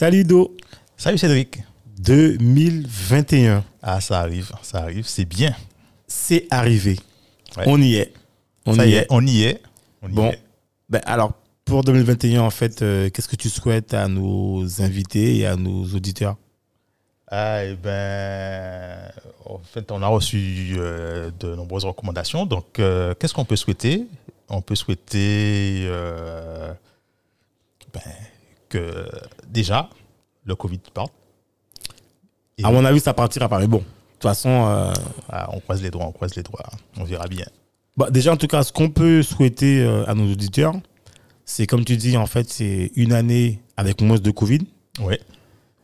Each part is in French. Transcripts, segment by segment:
Salut Do, Salut Cédric. 2021, Ah, ça arrive, ça arrive, c'est bien. c'est arrivé. Ouais. On y est. On ça y est. est, on y est. On y Bon, est. ben alors pour 2021, en fait, euh, qu'est-ce que tu souhaites à nos invités et à nos auditeurs? Ah, eh ben, en fait, on a reçu euh, de nombreuses recommandations. Donc, euh, qu'est-ce qu'on peut souhaiter? On peut souhaiter ben, que déjà le Covid parte. Et- À mon avis, ça partira pas. Mais bon, de toute façon, euh, Ah, on croise les doigts, on croise les doigts. On verra bien. bah, déjà, en tout cas, ce qu'on peut souhaiter euh, à nos auditeurs, c'est comme tu dis, en fait, c'est une année avec moins de Covid. Oui,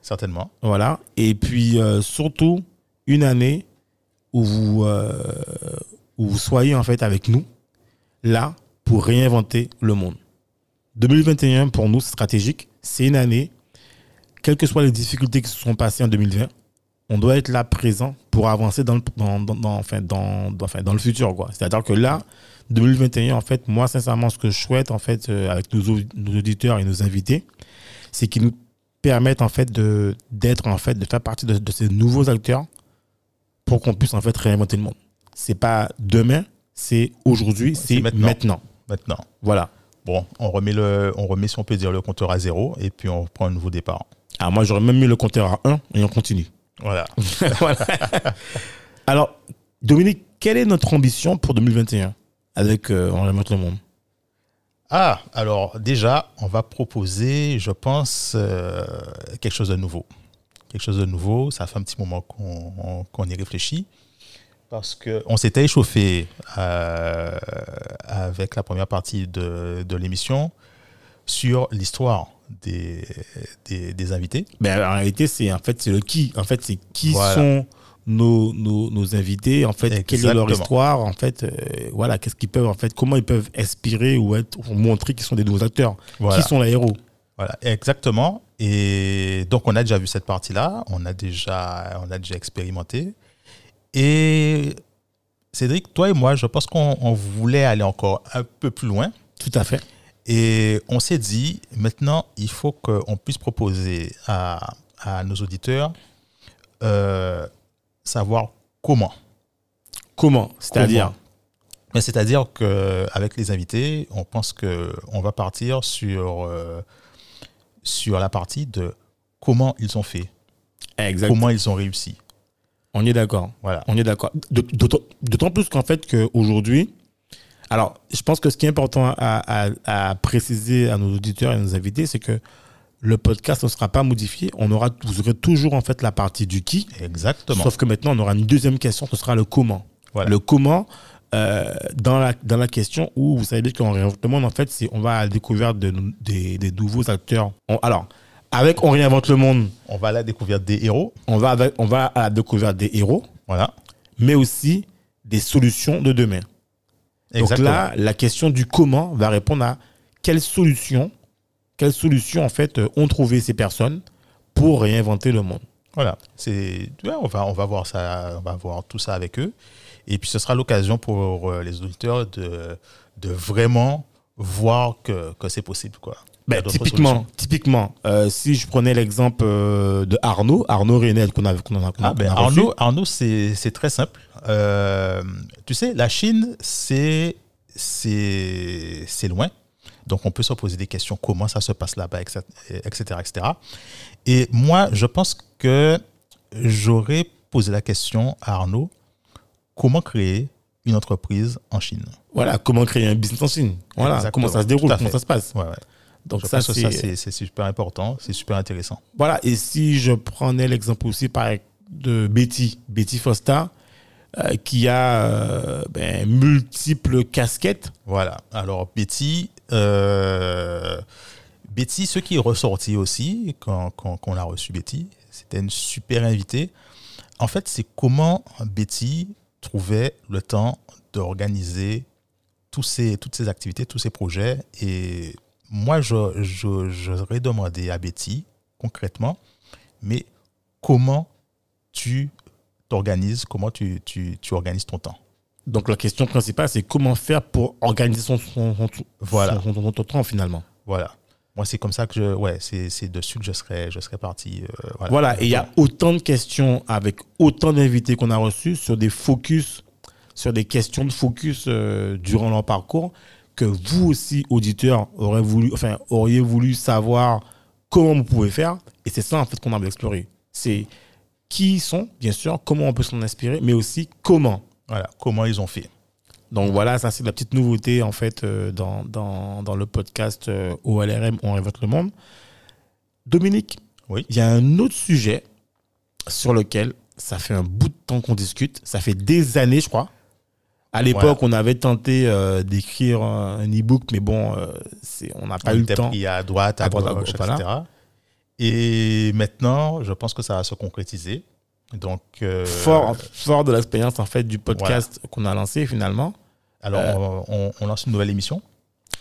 certainement. Voilà. Et puis, euh, surtout, une année où vous, euh, où vous soyez en fait avec nous, là, pour réinventer le monde. 2021, pour nous, c'est stratégique. C'est une année, quelles que soient les difficultés qui se sont passées en 2020, on doit être là présent pour avancer dans le, dans, dans- dans- enfin, dans, enfin, dans le futur. C'est-à-dire que là, 2021, en fait, moi, sincèrement, ce que je souhaite, en fait, euh, avec nos, nos auditeurs et nos invités, c'est qu'ils nous permettent, en fait, d'être, en fait, de faire partie de, de ces nouveaux acteurs pour qu'on puisse, en fait, réinventer le monde. C'est pas demain, c'est aujourd'hui, c'est maintenant. maintenant. Maintenant, Voilà. Bon, on remet, le, on remet, si on peut dire, le compteur à zéro et puis on prend un nouveau départ. Alors, moi, j'aurais même mis le compteur à 1 et on continue. Voilà. Voilà. Alors, Dominique, quelle est notre ambition pour 2021 avec euh, On réinvente le monde Ah, alors déjà, on va proposer, je pense, euh, quelque chose de nouveau. Quelque chose de nouveau, ça fait un petit moment qu'on qu'on y réfléchit. Parce qu'on s'était échauffé euh, avec la première partie de, de l'émission sur l'histoire des, des, des invités. ben, En réalité, c'est en fait, le qui. En fait, c'est qui Voilà. sont nos, nos, nos invités, en fait, quelle est leur histoire, en fait, euh, voilà, qu'est-ce qu'ils peuvent, en fait, comment ils peuvent inspirer ou, être, ou montrer qu'ils sont des nouveaux acteurs, Voilà. qui sont les héros. Voilà, exactement. Et donc, on a déjà vu cette partie-là, on a déjà, on a déjà expérimenté. Et Cédric, toi et moi, je pense qu'on on voulait aller encore un peu plus loin. Tout à fait. Et on s'est dit, maintenant, il faut qu'on puisse proposer à, à nos auditeurs euh, savoir comment. Comment C'est-à-dire Mais c'est-à-dire qu'avec les invités, on pense qu'on va partir sur, euh, sur la partie de comment ils ont fait, Exactement. comment ils ont réussi. On est d'accord. Voilà. On est d'accord. D'autant plus qu'en fait qu'aujourd'hui, alors je pense que ce qui est important à, à- à préciser à nos auditeurs et à nos invités, c'est que le podcast ne sera pas modifié. On aura, vous aurez toujours en fait la partie du qui, Exactement. sauf que maintenant on aura une deuxième question, ce sera le comment. Voilà. Le comment euh, dans, la, dans la question où vous savez bien le monde, en fait, c'est on va à la découverte de, des, des nouveaux acteurs. On- alors, avec On réinvente le monde, On va à la découverte des héros. on va, avec- on va à la découverte des héros Voilà. mais aussi des solutions de demain. Exactement. Donc là, la question du comment va répondre à quelles solutions, quelles solutions en fait euh, ont trouvé ces personnes pour réinventer le monde. Voilà. C'est, on va, on va voir ça, on va voir tout ça avec eux. Et puis ce sera l'occasion pour euh, les auditeurs de, de vraiment voir que, que c'est possible, quoi. Ben, typiquement, typiquement euh, si je prenais l'exemple euh, de Arnaud, Arnaud Renel qu'on a, qu'on a, a- Ah, ben, a. Arnaud, Arnaud c'est très simple. Euh, tu sais, la Chine, c'est loin. Donc, on peut se poser des questions, comment ça se passe là-bas, etc., etc., etc. Et moi, je pense que j'aurais posé la question à Arnaud, comment créer une entreprise en Chine? Voilà, comment créer un business en Chine? Voilà, Exactement, comment ça se déroule, comment ça se passe? ouais, ouais. Donc Je ça, c'est super important, c'est super intéressant. Voilà, et si je prenais l'exemple aussi par de Betty, Betty Foster, euh, qui a euh, ben, multiples casquettes. Voilà. Alors, Betty, euh, Betty, ce qui est ressorti aussi quand, quand, quand on a reçu Betty, c'était une super invitée. En fait, c'est comment Betty trouvait le temps d'organiser tous ces, toutes ces activités, tous ces projets. Et moi, je, je, j'aurais demandé à Betty, concrètement, mais comment tu t'organises, comment tu, tu, tu organises ton temps? Donc la question principale, c'est comment faire pour organiser son, son, son- Voilà. son- son temps finalement. Voilà. Moi, c'est comme ça que je. Ouais, c'est, c'est dessus que je serais, je serais parti. euh, voilà. Voilà, et il y a autant de questions avec autant d'invités qu'on a reçus sur des focus, sur des questions de focus euh, durant leur parcours que vous aussi, auditeurs, aurez voulu, enfin, auriez voulu savoir comment vous pouvez faire. Et c'est ça en fait qu'on a d'explorer. C'est qui ils sont, bien sûr, comment on peut s'en inspirer, mais aussi comment. Voilà. Comment ils ont fait. Donc voilà, ça c'est la petite nouveauté en fait euh, dans, dans, dans le podcast euh, OLRM, On révolte le monde. Dominique, Oui. il y a un autre sujet sur lequel ça fait un bout de temps qu'on discute. Ça fait des années, je crois. À l'époque, on avait tenté euh, d'écrire un un e-book, mais bon, euh, on n'a pas on eu le temps. pris à droite, à, À droite, à gauche, etc. Et maintenant, je pense que ça va se concrétiser. Donc, euh, Fort, fort de l'expérience en fait du podcast qu'on a lancé finalement. alors, on, on lance une nouvelle émission.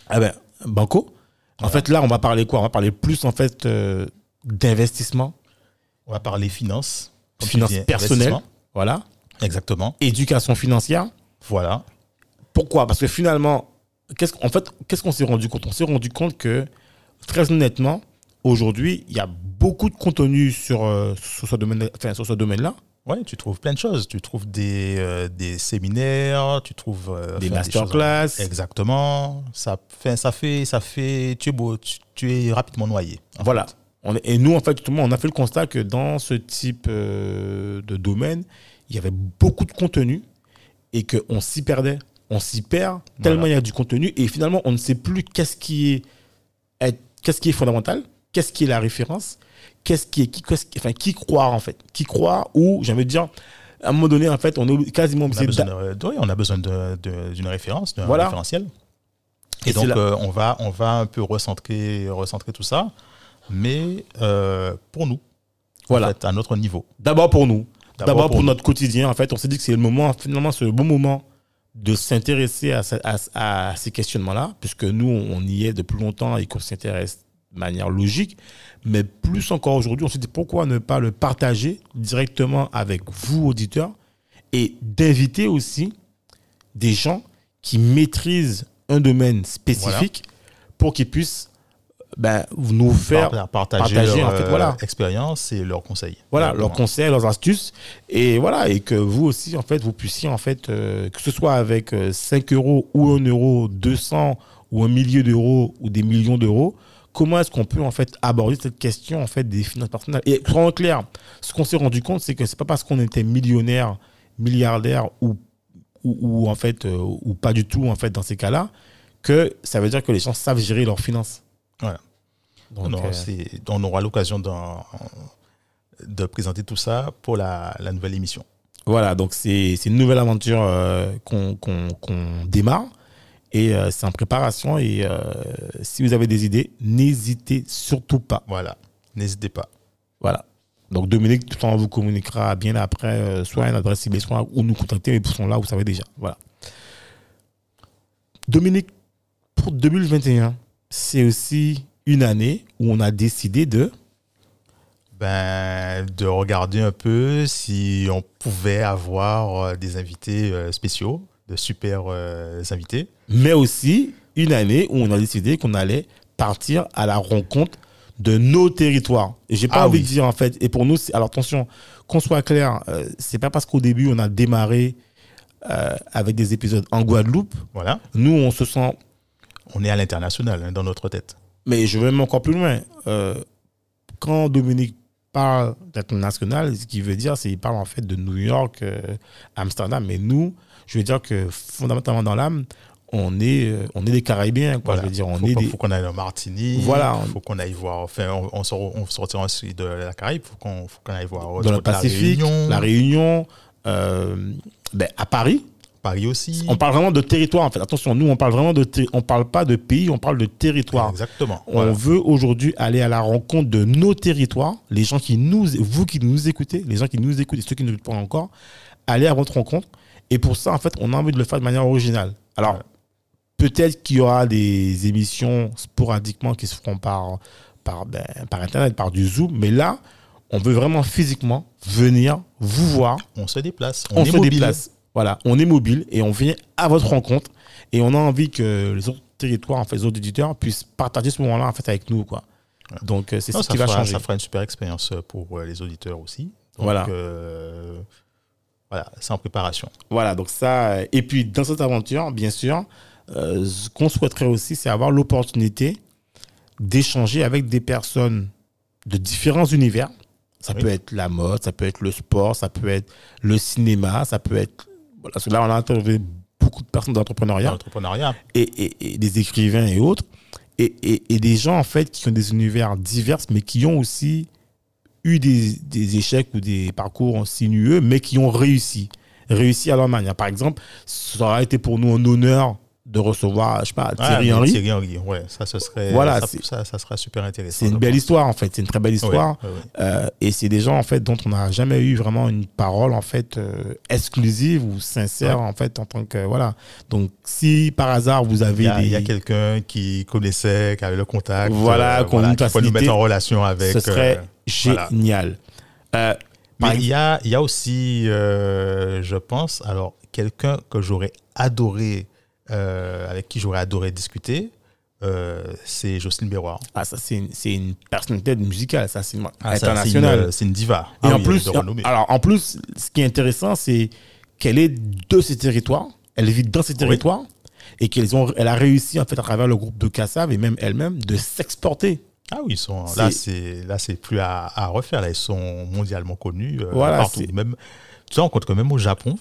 Ah ben, Banco. En fait, là, on va parler quoi? On va parler plus en fait d'investissement, On va parler finances. finances personnelles, voilà, Exactement. éducation financière. Voilà. Pourquoi? Parce que finalement, qu'est-ce fait, qu'est-ce qu'on s'est rendu compte? On s'est rendu compte que très honnêtement, aujourd'hui, il y a beaucoup de contenu sur, euh, sur ce domaine, enfin, domaine-là, Ouais, tu trouves plein de choses. Tu trouves des, euh, des séminaires, tu trouves des euh, choses- masterclass. Exactement. Ça fait, ça fait, ça fait. Tu es beau, tu, tu es rapidement noyé. Voilà. fait. On est- et nous, en fait, justement, on a fait le constat que dans ce type de domaine, il y avait beaucoup de contenu et qu'on s'y perdait. On s'y perd tellement Voilà. il y a du contenu et finalement, on ne sait plus qu'est-ce qui est, est- qu'est-ce qui est fondamental, qu'est-ce qui est la référence, qu'est-ce qui est qui, enfin, croire en fait, qui croire ou, j'ai envie de dire, à un moment donné, en fait, on est quasiment obligé on a besoin d'une référence, d'un Voilà. référentiel. Et Et, donc, euh, on, va, on va un peu recentrer, recentrer tout ça, mais euh, pour nous, Voilà. en fait, à notre niveau. D'abord pour nous. D'abord pour, notre quotidien. En fait, on s'est dit que c'est le moment, finalement, c'est le bon moment de s'intéresser à, ce- à- à ces questionnements-là, puisque nous, on y est depuis longtemps et qu'on s'intéresse de manière logique. Mais plus encore aujourd'hui, on s'est dit pourquoi ne pas le partager directement avec vous, auditeurs, et d'inviter aussi des gens qui maîtrisent un domaine spécifique pour qu'ils puissent ben, nous faire Par- partager, partager, leur en fait, euh, voilà. expérience et leurs conseils. voilà leurs conseils leurs astuces et voilà et que vous aussi en fait vous puissiez en fait euh, que ce soit avec euh, 5 euros ou 1 euro 200 ou un millier d'euros ou des millions d'euros comment est-ce qu'on peut en fait aborder cette question en fait des finances personnelles? Et soyons clair ce qu'on s'est rendu compte c'est que c'est pas parce qu'on était millionnaire milliardaire ou ou, ou en fait euh, ou pas du tout en fait dans ces cas-là que ça veut dire que les gens savent gérer leurs finances Voilà. donc Non, euh, on aura l'occasion de présenter tout ça pour la, la nouvelle émission. Voilà, donc c'est une nouvelle aventure euh, qu'on démarre et euh, c'est en préparation. Et si vous avez des idées, n'hésitez surtout pas. Voilà. N'hésitez pas. Voilà. Donc Dominique, tout le temps, vous communiquera bien après, soit une adresse email, soit ou nous contacter, mais pour sont là, vous savez déjà. Voilà. Dominique, pour 2021, c'est aussi une année où on a décidé de. Ben, de regarder un peu si on pouvait avoir euh, des invités euh, spéciaux, de super euh, invités. mais aussi une année où on a décidé qu'on allait partir à la rencontre de nos territoires. Et j'ai pas Ah envie oui. de dire en fait, et pour nous, alors attention, qu'on soit clair, euh, c'est pas parce qu'au début on a démarré euh, avec des épisodes en Guadeloupe, Voilà. nous on se sent, On est à l'international hein, dans notre tête. mais je vais même encore plus loin. Euh, quand Dominique parle d'international, ce qu'il veut dire, c'est qu'il parle en fait de New York, euh, Amsterdam, mais nous, je veux dire que fondamentalement dans l'âme, on est, euh, on est des Caraïbiens, quoi. Voilà. Je veux dire, on faut, est pas- des, faut qu'on aille en Martinique. Voilà. Il faut qu'on aille voir. Enfin, on, on, sort- on sortira ensuite de la Caraïbe. Faut qu'on faut qu'on aille voir. dans le la Pacifique, Réunion. la Réunion, euh, ben, à Paris. Paris aussi. On parle vraiment de territoire en fait. Attention, nous on parle vraiment de on parle pas de pays, on parle de territoire. Exactement. On veut aujourd'hui aller à la rencontre de nos territoires, les gens qui nous, vous qui nous écoutez, les gens qui nous écoutent et ceux qui ne nous écoutent pas encore, aller à votre rencontre. Et pour ça, en fait, on a envie de le faire de manière originale. Alors, peut-être qu'il y aura des émissions sporadiquement qui se feront par, par, ben, par Internet, par du Zoom, mais là, on veut vraiment physiquement venir vous voir. On se déplace. On, se déplace. Voilà, on est mobile et on vient à votre rencontre et on a envie que les autres territoires, en fait, les autres éditeurs puissent partager ce moment-là en fait avec nous, quoi. Donc euh, c'est ce qui va changer. Ça fera une super expérience pour euh, les auditeurs aussi. voilà. Euh, voilà, c'est en préparation. Voilà, donc ça. Et puis dans cette aventure, bien sûr, ce qu'on souhaiterait aussi, c'est avoir l'opportunité d'échanger avec des personnes de différents univers. Ça peut être la mode, ça peut être le sport, ça peut être le cinéma, ça peut être. Parce que là, on a interviewé beaucoup de personnes d'entrepreneuriat. Et, et, des écrivains et autres. Et, et, des gens, en fait, qui ont des univers divers, mais qui ont aussi eu des, des échecs ou des parcours sinueux, mais qui ont réussi. Réussi à leur manière. Par exemple, ça aurait été pour nous un honneur de recevoir, je sais pas, Thierry Henry. Thierry Henry, ouais, ça, ce serait, voilà, ça, ça, sera super intéressant. C'est une belle histoire, en fait. C'est une très belle histoire. Euh, et c'est des gens, en fait, dont on n'a jamais eu vraiment une parole, en fait, euh, exclusive ou sincère, en fait, en tant que, voilà. Donc, si par hasard vous avez Il y a, quelqu'un qui connaissait, qui avait le contact. Voilà, euh, qu'on voilà, peut nous mettre en relation avec. Ce serait génial. Mais il y a, il y a aussi, je pense, alors, quelqu'un que j'aurais adoré euh, avec qui j'aurais adoré discuter, euh, c'est Jocelyne Béroir. Ah, ça, c'est une, une, personnalité musicale, ça, c'est ah, internationale. C'est une, diva. Et ah en plus, alors, en plus, ce qui est intéressant, c'est qu'elle est de ces territoires, elle vit dans ces territoires, et qu'elle ont, elle a réussi, en fait, à travers le groupe de Kassav et même elle-même, de s'exporter. Ah oui, ils sont, là, c'est, là, c'est plus à, à, refaire. Là, ils sont mondialement connus euh, voilà, partout. Même, tu sais, on compte quand même au Japon,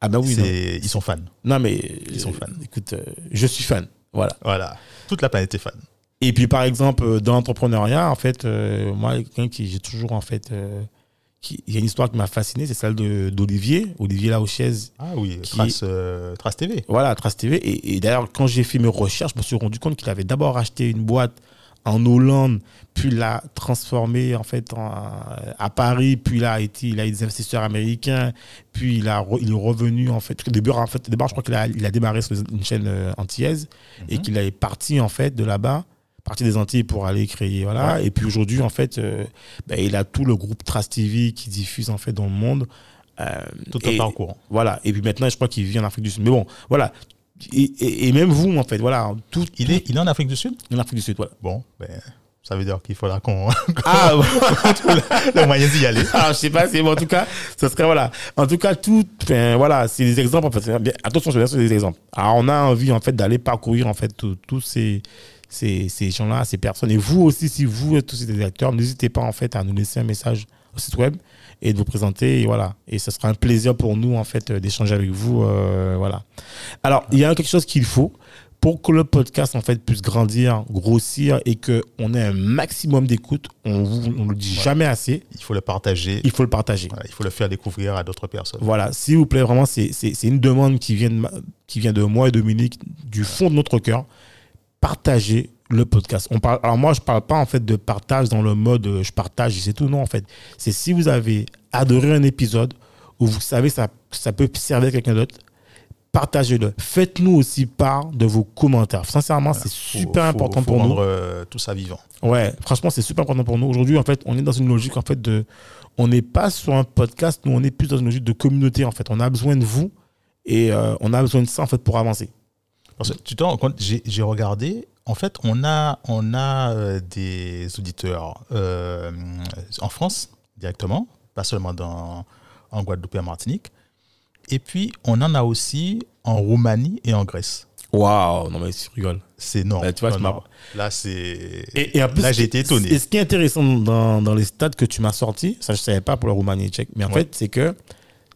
ah ben oui, ils sont fans. Non mais ils sont fans. Écoute, euh, je suis fan. Voilà. Voilà. Toute la planète est fan. Et puis par exemple euh, dans l'entrepreneuriat, en fait, euh, moi quelqu'un qui j'ai toujours en fait, il y a une histoire qui m'a fasciné, c'est celle d'Olivier, Olivier Laochez. Ah oui, Trace, Trace TV. Voilà, Trace TV. Et, et d'ailleurs quand j'ai fait mes recherches, je me suis rendu compte qu'il avait d'abord acheté une boîte en Hollande, puis l'a transformé en fait à Paris, puis là, il a des investisseurs américains, puis il, a, il est revenu en fait. Au début, en fait, je crois qu'il a, il a démarré sur une chaîne euh, antillaise et mhm. qu'il est parti en fait de là-bas parti des Antilles pour aller créer voilà. Et puis aujourd'hui en fait euh, ben, il a tout le groupe Trust TV qui diffuse en fait dans le monde euh, tout un parcours voilà. Et puis maintenant je crois qu'il vit en Afrique du Sud. Mais bon voilà et, même vous, en fait, voilà. Tout, il, est, il est en Afrique du Sud? En Afrique du Sud, voilà. Bon, ben, ça veut dire qu'il faudra qu'on ah, trouve le moyen d'y aller. Ah, je sais pas, c'est bon, en tout cas, ce serait, voilà. En tout cas, tout, enfin, voilà, c'est des exemples, en fait. Attention, je vais sur des exemples. Alors, on a envie, en fait, d'aller parcourir, en fait, tous ces, ces, ces gens-là, ces personnes. Et vous aussi, si vous êtes aussi des acteurs, n'hésitez pas, en fait, à nous laisser un message au site web et de vous présenter. Et voilà. Et ce sera un plaisir pour nous, en fait, d'échanger avec vous. Euh, voilà. Alors, il y a quelque chose qu'il faut pour que le podcast, en fait, puisse grandir, grossir et qu'on ait un maximum d'écoute. On ne le dit jamais assez. Il faut le partager. Il faut le partager. il faut le faire découvrir à d'autres personnes. Voilà. S'il vous plaît, vraiment, c'est une demande qui vient, de, qui vient de moi et Dominique, du fond de notre cœur. Partagez le podcast. On parle, alors moi, je parle pas en fait de partage dans le mode euh, je partage, c'est tout. Non, en fait, c'est si vous avez adoré un épisode ou vous savez ça, ça peut servir à quelqu'un d'autre, partagez-le. Faites-nous aussi part de vos commentaires. Sincèrement, c'est super important pour rendre, nous. Euh, tout ça vivant. Ouais, franchement, c'est super important pour nous. Aujourd'hui, en fait, on est dans une logique en fait de, on n'est pas sur un podcast, nous on est plus dans une logique de communauté en fait. On a besoin de vous et euh, on a besoin de ça en fait pour avancer. Parce que tu t'en j'ai regardé en fait, on a, on a euh, des auditeurs euh, en France directement, pas seulement dans, en Guadeloupe et en Martinique. Et puis, on en a aussi en Roumanie et en Grèce. Waouh, non mais tu rigoles. C'est non. Bah, tu vois, Là, c'est. Et, en plus, là, j'ai été étonné. Et ce qui est intéressant dans, dans les stats que tu m'as sortis, ça je savais pas pour la Roumanie et Tchèque, mais en fait, c'est que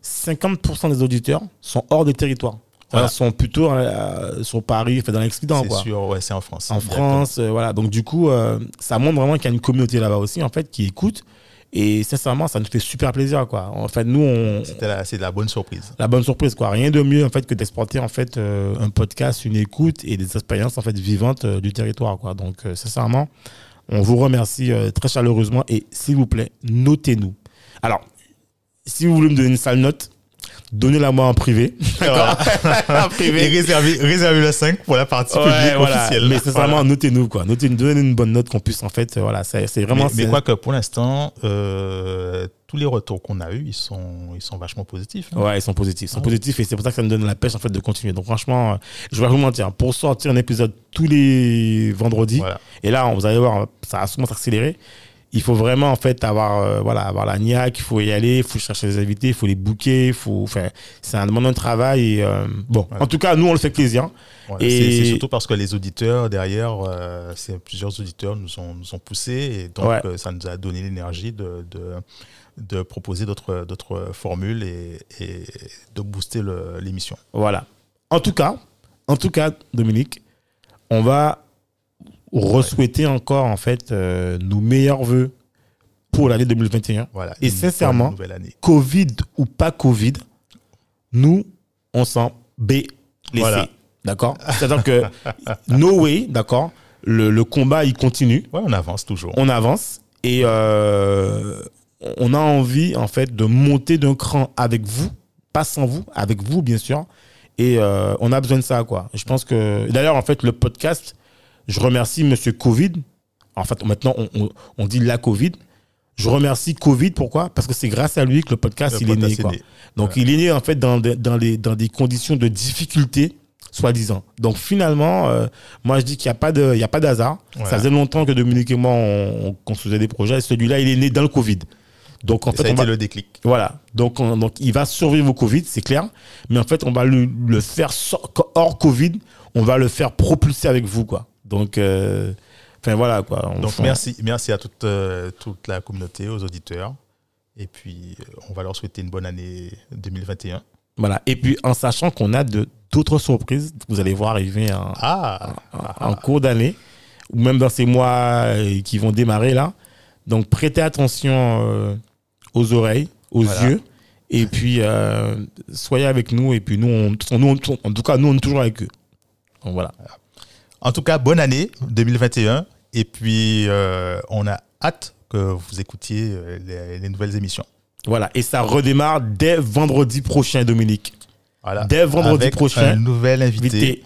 50% des auditeurs sont hors des territoires. Voilà. sont plutôt euh, sur Paris, dans l'excédent. C'est sûr, ouais, c'est en France. En France, euh, voilà. Donc du coup, euh, ça montre vraiment qu'il y a une communauté là-bas aussi, en fait, qui écoute. Et sincèrement, ça nous fait super plaisir, quoi. En fait, nous, on, c'est de la bonne surprise. la bonne surprise, quoi. Rien de mieux, en fait, que d'exporter, en fait, un podcast, une écoute et des expériences, en fait, vivantes du territoire, quoi. Donc, sincèrement, on vous remercie très chaleureusement et s'il vous plaît, notez-nous. Alors, si vous voulez me donner une sale note, donnez-la moi en privé. En Et privé. réservez, réservez le 5 pour la partie Ouais, publique voilà. officielle. Mais sincèrement, Voilà. notez-nous, quoi. Notez-nous, donnez-nous une bonne note qu'on puisse, en fait, euh, voilà, c'est c'est vraiment. mais, mais c'est- quoi que pour l'instant, euh, tous les retours qu'on a eus, ils sont, ils sont vachement positifs. hein. Ouais, ils sont positifs. Ils sont positifs et c'est pour ça que ça me donne la pêche en fait de continuer. Donc franchement, euh, je vais pas vous mentir, pour sortir un épisode tous les vendredis, Voilà. et là, vous allez voir, ça va sûrement s'accélérer. Il faut vraiment en fait avoir, euh, voilà, avoir la niaque, il faut y aller, il faut chercher les invités, il faut les booker, il faut, enfin, c'est un demandant de travail. Et, euh, bon, Voilà. en tout cas, nous on le fait plaisir. Voilà. Et- C'est- surtout parce que les auditeurs derrière, euh, c'est plusieurs auditeurs nous ont, nous ont poussés et donc Ouais. ça nous a donné l'énergie de, de, de proposer d'autres d'autres formules et, et de booster l'émission. Voilà. En tout cas, en tout cas, Dominique, on va re-souhaiter encore en fait euh, nos meilleurs voeux pour l'année 2021. Voilà. Et sincèrement, année. Covid ou pas Covid, nous, on s'en B laissé. Voilà. D'accord? C'est-à-dire que, no way, d'accord? Le, le combat, il continue. Ouais, on avance toujours. On avance. Et euh, on a envie, en fait, de monter d'un cran avec vous. Pas sans vous, avec vous, bien sûr. Et euh, on a besoin de ça, quoi. Je pense que. D'ailleurs, en fait, le podcast, je remercie Monsieur Covid. En fait, maintenant, on, on- on dit la Covid. Je remercie Covid, pourquoi? Parce que c'est grâce à lui que le podcast, Le il est né, est. Donc, il est né, en fait, dans, des- dans, les, dans des conditions de difficulté, soi-disant. Donc, finalement, euh, moi, je dis qu'il n'y a pas de, il y a pas d'hasard. Ça faisait longtemps que Dominique et moi, on, on construisait des projets. Celui-là, il est né dans le Covid. Donc, en Et fait, ça a on été va- le déclic. voilà. Donc, on- donc, il va survivre au Covid, c'est clair. Mais en fait, on va le, le faire so- hors Covid. On va le faire propulser avec vous, quoi. Donc, euh, enfin, voilà, quoi. On- Donc on- merci, merci à toute, euh, toute la communauté, aux auditeurs. Et puis, euh, on va leur souhaiter une bonne année 2021. Voilà. Et puis, en sachant qu'on a d'autres surprises, vous allez voir arriver en, Ah, en- en cours d'année, ou même dans ces mois qui vont démarrer là. Donc, prêtez attention euh, aux oreilles, aux Voilà. yeux. Et puis, euh, soyez avec nous. Et puis, nous, on, nous, on- en tout cas, nous, on est toujours avec eux. Donc, voilà. En tout cas, bonne année 2021. Et puis, euh, on a hâte que vous écoutiez euh, les, les nouvelles émissions. Voilà. Et ça redémarre dès vendredi prochain, Dominique. Voilà. Dès vendredi Avec prochain, Un nouvel invité.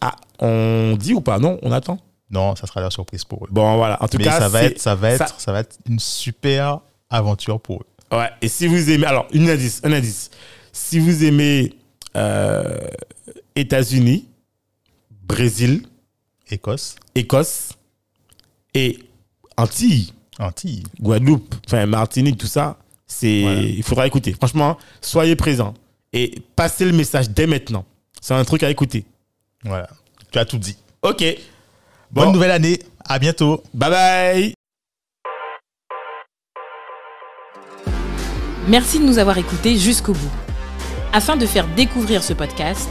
Ah, on dit ou pas? Non, on attend? Non, ça sera la surprise pour eux. Bon, voilà. En tout Mais cas, ça va, être, ça, va ça- être, ça va être une super aventure pour eux. Ouais, et si vous aimez, alors, une indice, un indice. Si vous aimez euh, États-Unis, Brésil, Écosse, Écosse et Antilles, Antilles. Guadeloupe, enfin Martinique, tout ça, c'est, Voilà. il faudra écouter. Franchement, soyez présents et passez le message dès maintenant. C'est un truc à écouter. Voilà. Tu as tout dit. Ok. Bonne Bon, nouvelle année. À bientôt. Bye bye. Merci de nous avoir écoutés jusqu'au bout. Afin de faire découvrir ce podcast,